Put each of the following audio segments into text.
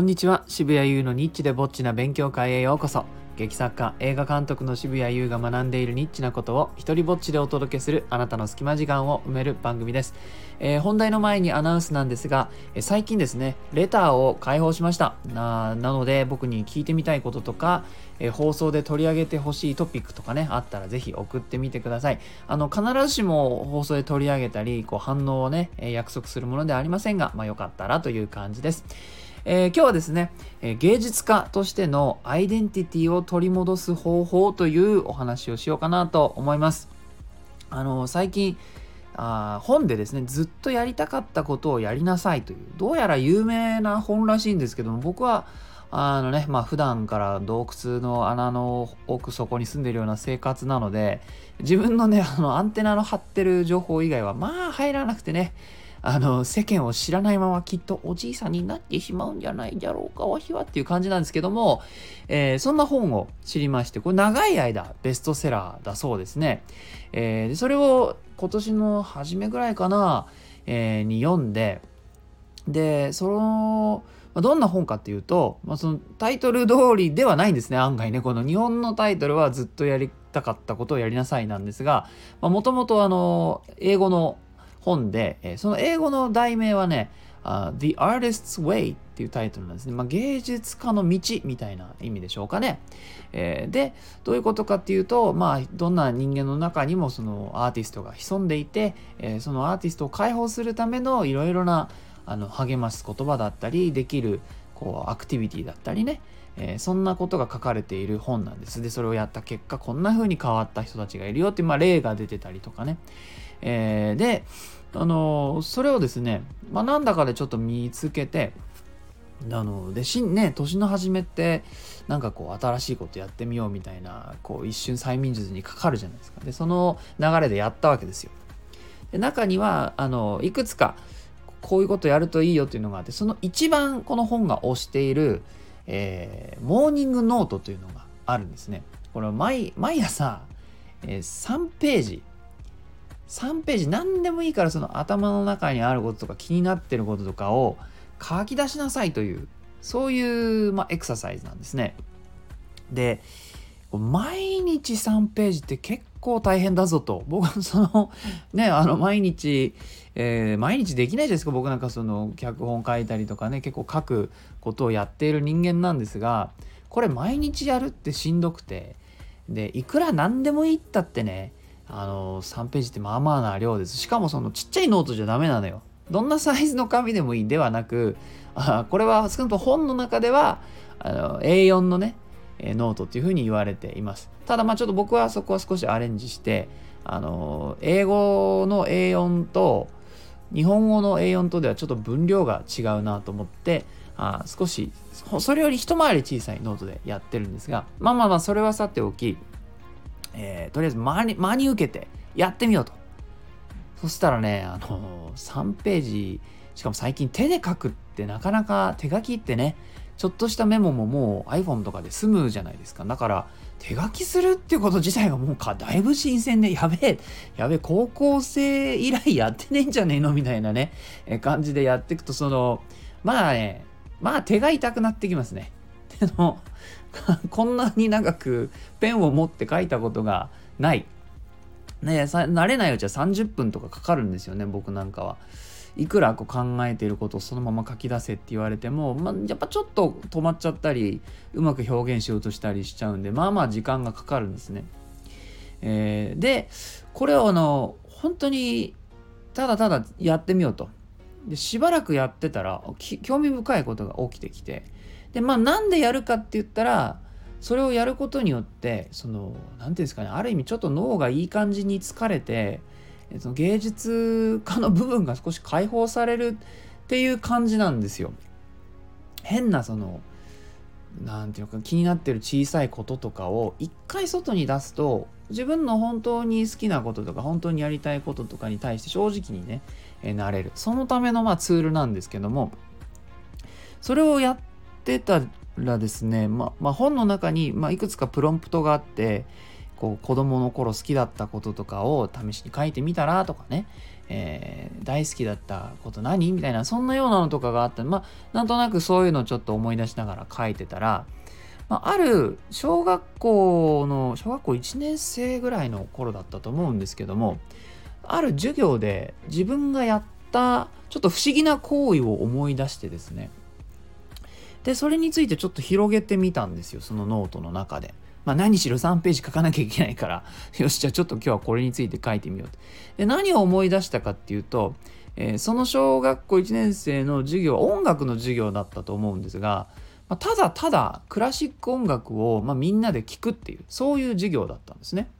こんにちは。渋谷優のニッチでぼっちな勉強会へようこそ。劇作家映画監督の渋谷優が学んでいるニッチなことを一人ぼっちでお届けするあなたの隙間時間を埋める番組です、えー、本題の前にアナウンスなんですが、え、最近ですねレターを開放しました。ななので僕に聞いてみたいこととか、えー、放送で取り上げてほしいトピックとかねあったらぜひ送ってみてください。あの必ずしも放送で取り上げたりこう反応をね、え約束するものではありませんがまあよかったらという感じです。えー、今日はですね、えー、芸術家としてのアイデンティティを取り戻す方法というお話をしようかなと思います。あの最近あ本でですねずっとやりたかったことをやりなさいというどうやら有名な本らしいんですけども僕はあのねまあ普段から洞窟の穴の奥底に住んでるような生活なので自分のねあのアンテナの張ってる情報以外はまあ入らなくてねあの、世間を知らないままきっとおじいさんになってしまうんじゃないだろうか、わしはっていう感じなんですけども、えー、そんな本を知りまして、これ長い間ベストセラーだそうですね。えー、それを今年の初めぐらいかな、えー、に読んで、で、その、どんな本かっていうと、まあ、そのタイトル通りではないんですね、案外ね。この日本のタイトルはずっとやりたかったことをやりなさいなんですが、もともとあの、英語の本で、えその英語の題名はね、uh, The Artist's Way っていうタイトルなんですね。まあ、芸術家の道みたいな意味でしょうかね。えー、で、どういうことかっていうと、まあ、どんな人間の中にもそのアーティストが潜んでいて、えー、そのアーティストを解放するためのいろいろなあの励ます言葉だったり、できるこうアクティビティだったりね、えー、そんなことが書かれている本なんです。で、それをやった結果、こんな風に変わった人たちがいるよって、まあ、例が出てたりとかね。えー、で、あのそれをですね、まあ、なんだかでちょっと見つけて、あのでしね年の初めってなんかこう新しいことやってみようみたいなこう一瞬催眠術にかかるじゃないですかでその流れでやったわけですよで中にはあのいくつかこういうことやるといいよっていうのがあってその一番この本が推している、えー、モーニングノートというのがあるんですねこれは毎毎朝、えー、3ページ3ページ何でもいいからその頭の中にあることとか気になってることとかを書き出しなさいというそういう、まあ、エクササイズなんですね。で毎日3ページって結構大変だぞと。僕はそのねあの毎日、えー、毎日できないじゃないですか。僕なんかその脚本書いたりとかね結構書くことをやっている人間なんですがこれ毎日やるってしんどくてでいくら何でもいいったってねあの3ページってまあまあな量です。しかもそのちっちゃいノートじゃダメなのよ。どんなサイズの紙でもいいではなくあこれは少なくとも本の中ではあの A4 のねえノートっていうふうに言われていますただまあちょっと僕はそこは少しアレンジしてあの英語の A4 と日本語の A4 とではちょっと分量が違うなと思ってあ少しそれより一回り小さいノートでやってるんですがまあまあまあそれはさておきえー、とりあえず真に真に受けてやってみようと。そしたらね、あのー、3ページ、しかも最近手で書くってなかなか手書きってね、ちょっとしたメモももう iPhone とかで済むじゃないですか。だから手書きするっていうこと自体がもうかだいぶ新鮮で、やべえ、やべえ、高校生以来やってねえんじゃねえのみたいなね、え 感じでやっていくと、その、まあね、まあ手が痛くなってきますね。手のこんなに長くペンを持って書いたことがない。ね慣れないうちは30分とかかかるんですよね、僕なんかは。いくらこう考えていることをそのまま書き出せって言われても、まあ、やっぱちょっと止まっちゃったり、うまく表現しようとしたりしちゃうんで、まあまあ時間がかかるんですね。えー、で、これをあの、本当にただただやってみようと。でしばらくやってたら興味深いことが起きてきてでまあなんでやるかって言ったらそれをやることによってその何て言うんですかねある意味ちょっと脳がいい感じに疲れてその芸術家の部分が少し解放されるっていう感じなんですよ。変なその何て言うか気になってる小さいこととかを一回外に出すと自分の本当に好きなこととか本当にやりたいこととかに対して正直にね、えなれるそのためのまあツールなんですけどもそれをやってたらですね、ままあ、本の中に、ま、いくつかプロンプトがあってこう子供の頃好きだったこととかを試しに書いてみたらとかね、えー、大好きだったこと何みたいなそんなようなのとかがあった。まあなんとなくそういうのをちょっと思い出しながら書いてたら、まあ、ある小学校の小学校1年生ぐらいの頃だったと思うんですけどもある授業で自分がやったちょっと不思議な行為を思い出してですね。でそれについてちょっと広げてみたんですよそのノートの中で。まあ、何しろ3ページ書かなきゃいけないから よしじゃあちょっと今日はこれについて書いてみようとで何を思い出したかっていうと、えー、その小学校1年生の授業は音楽の授業だったと思うんですが、まあ、ただただクラシック音楽を、まあ、みんなで聴くっていうそういう授業だったんですね。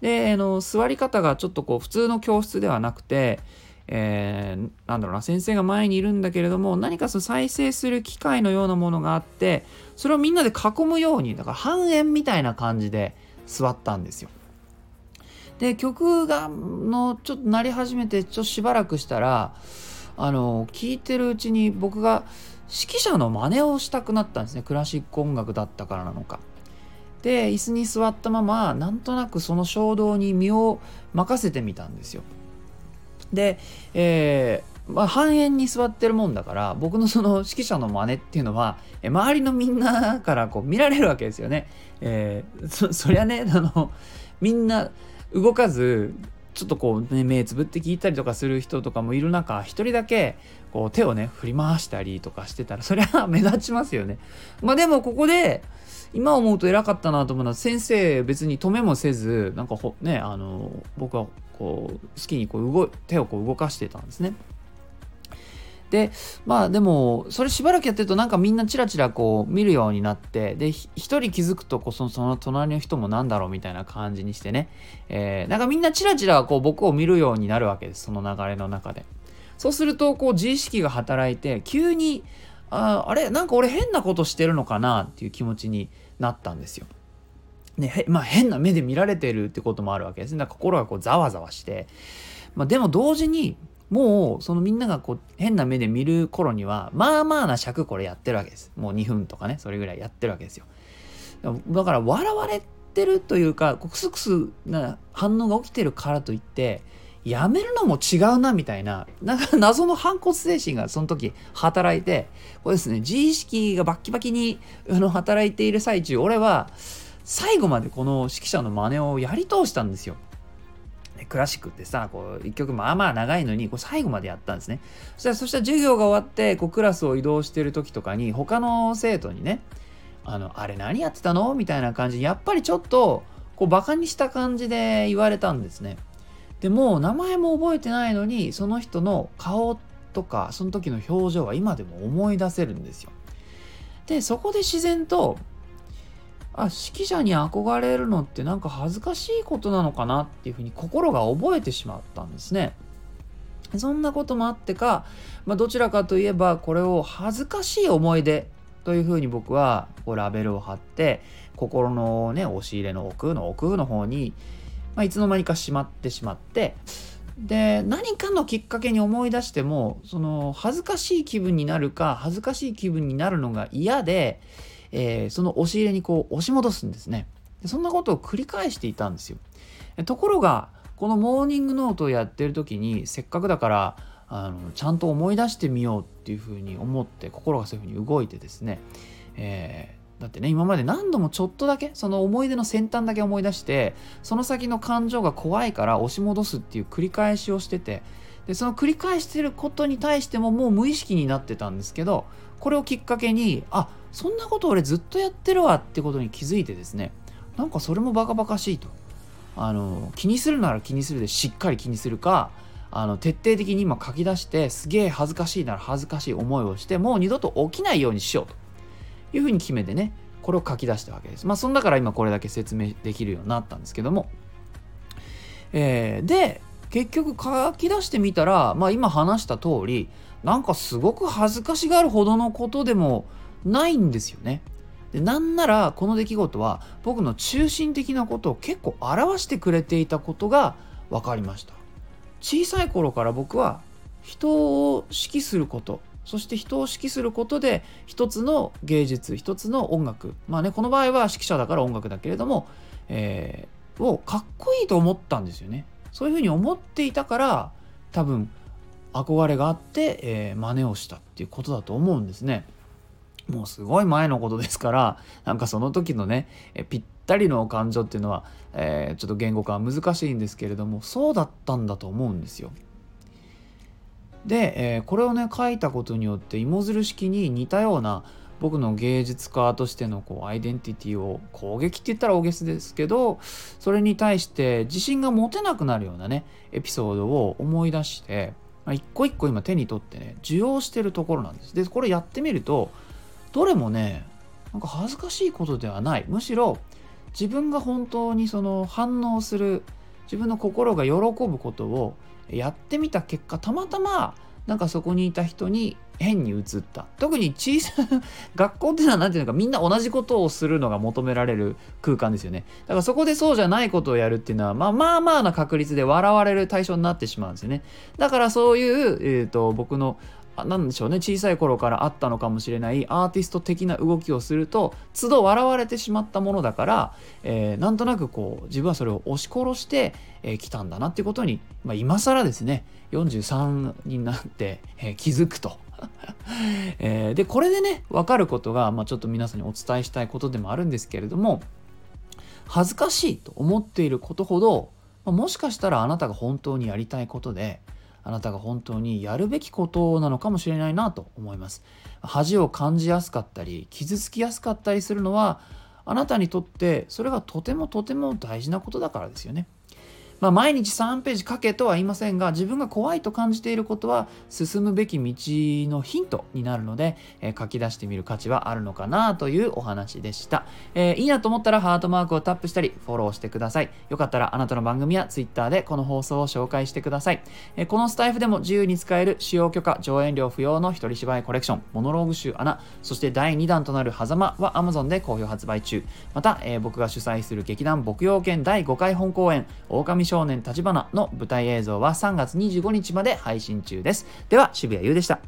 であの座り方がちょっとこう普通の教室ではなくて、えー、なんだろうな先生が前にいるんだけれども何かその再生する機械のようなものがあってそれをみんなで囲むようにだから半円みたいな感じで座ったんですよ。で曲がのちょっと鳴り始めてちょっとしばらくしたらあの聞いてるうちに僕が指揮者の真似をしたくなったんですねクラシック音楽だったからなのか。で椅子に座ったままなんとなくその衝動に身を任せてみたんですよ。で、えー、まあ、半円に座ってるもんだから僕のその指揮者の真似っていうのは周りのみんなからこう見られるわけですよね。えー、そそりゃねあのみんな動かずちょっとこうね目つぶって聞いたりとかする人とかもいる中一人だけこう手をね振り回したりとかしてたらそれは目立ちますよね。まあでもここで今思うと偉かったなと思うのは先生別に止めもせずなんかほねあの僕はこう好きにこう動手をこう動かしてたんですね。でまあでもそれしばらくやってるとなんかみんなチラチラこう見るようになってで一人気づくとこそのその隣の人もなんだろうみたいな感じにしてね、えー、なんかみんなチラチラこう僕を見るようになるわけですその流れの中で。そうするとこう自意識が働いて急にああれ？なんか俺変なことしてるのかなっていう気持ちになったんですよ。ね、まあ変な目で見られてるってこともあるわけですね。だから心がこうざわざわして。まあ、でも同時にもうそのみんながこう変な目で見る頃にはまあまあな尺これやってるわけです。もう2分とかねそれぐらいやってるわけですよ。だから笑われてるというかクスクスな反応が起きてるからといってやめるのも違うなみたいななんか謎の反骨精神がその時働いてこれですね自意識がバッキバキにあの働いている最中俺は最後までこの指揮者の真似をやり通したんですよ。クラシックってさこう一曲まあまあ長いのにこう最後までやったんですね。そしたらそしたら授業が終わってこうクラスを移動してる時とかに他の生徒にねあのあれ何やってたの？みたいな感じにやっぱりちょっとこうバカにした感じで言われたんですね。でも名前も覚えてないのにその人の顔とかその時の表情が今でも思い出せるんですよ。でそこで自然とあ指揮者に憧れるのってなんか恥ずかしいことなのかなっていうふうに心が覚えてしまったんですね。そんなこともあってか、まあ、どちらかといえばこれを恥ずかしい思い出というふうに僕はこうラベルを貼って心のね押し入れの奥の奥の方にまあ、いつの間にかしまってしまってで何かのきっかけに思い出してもその恥ずかしい気分になるか恥ずかしい気分になるのが嫌で、えー、その押し入れにこう押し戻すんですね。でそんなことを繰り返していたんですよ。ところがこのモーニングノートをやってる時にせっかくだからあのちゃんと思い出してみようっていうふうに思って心がそういうふうに動いてですね、えーだってね今まで何度もちょっとだけその思い出の先端だけ思い出してその先の感情が怖いから押し戻すっていう繰り返しをしててでその繰り返してることに対してももう無意識になってたんですけどこれをきっかけにあっそんなこと俺ずっとやってるわってことに気づいてですねなんかそれもバカバカしいと。あの気にするなら気にするでしっかり気にするかあの徹底的に今書き出してすげえ恥ずかしいなら恥ずかしい思いをしてもう二度と起きないようにしようと。いうふうに決めてねこれを書き出したわけです。まあそんだから今これだけ説明できるようになったんですけども、えー、で結局書き出してみたらまあ今話した通りなんかすごく恥ずかしがるほどのことでもないんですよね。でなんならこの出来事は僕の中心的なことを結構表してくれていたことが分かりました。小さい頃から僕は人を指揮することそして人を指揮することで一つの芸術一つの音楽まあねこの場合は指揮者だから音楽だけれども、えー、をかっこいいと思ったんですよねそういうふうに思っていたから多分憧れがあって、えー、真似をしたっていうことだと思うんですね。もうすごい前のことですからなんかその時のねぴったりの感情っていうのは、えー、ちょっと言語化は難しいんですけれどもそうだったんだと思うんですよ。で、えー、これをね書いたことによって芋づる式に似たような僕の芸術家としてのこうアイデンティティを攻撃って言ったら大げさですけどそれに対して自信が持てなくなるようなねエピソードを思い出して、まあ、一個一個今手に取ってね受容してるところなんです。でこれやってみるとどれもねなんか恥ずかしいことではない。むしろ自分が本当にその反応する自分の心が喜ぶことをやってみた結果たまたまなんかそこにいた人に変に移った。特に小さい 学校っていうのは何ていうのかみんな同じことをするのが求められる空間ですよね。だからそこでそうじゃないことをやるっていうのはまあまあまあな確率で笑われる対象になってしまうんですよね。だからそういう、えーと、僕の何でしょうね。小さい頃からあったのかもしれない。アーティスト的な動きをすると都度笑われてしまったものだから、えー、なんとなくこう自分はそれを押し殺してき、えー、たんだなっていうことに、まあ、今更ですね。43になって、えー、気づくと。えー、でこれでね分かることが、まあ、ちょっと皆さんにお伝えしたいことでもあるんですけれども恥ずかしいと思っていることほど、まあ、もしかしたらあなたが本当にやりたいことであなたが本当にやるべきことなのかもしれないなと思います。恥を感じやすかったり傷つきやすかったりするのはあなたにとってそれがとてもとても大事なことだからですよね。まあ、毎日3ページ書けとは言いませんが自分が怖いと感じていることは進むべき道のヒントになるので、えー、書き出してみる価値はあるのかなというお話でした、えー、いいなと思ったらハートマークをタップしたりフォローしてください。よかったらあなたの番組や Twitter でこの放送を紹介してください、えー、このスタイフでも自由に使える使用許可上演料不要の一人芝居コレクションモノローグ集穴そして第2弾となる狭間は Amazon で好評発売中。また、え僕が主催する劇団牧羊犬第5回本公演狼少年立花の舞台映像は3月25日まで配信中です。では、渋谷優でした。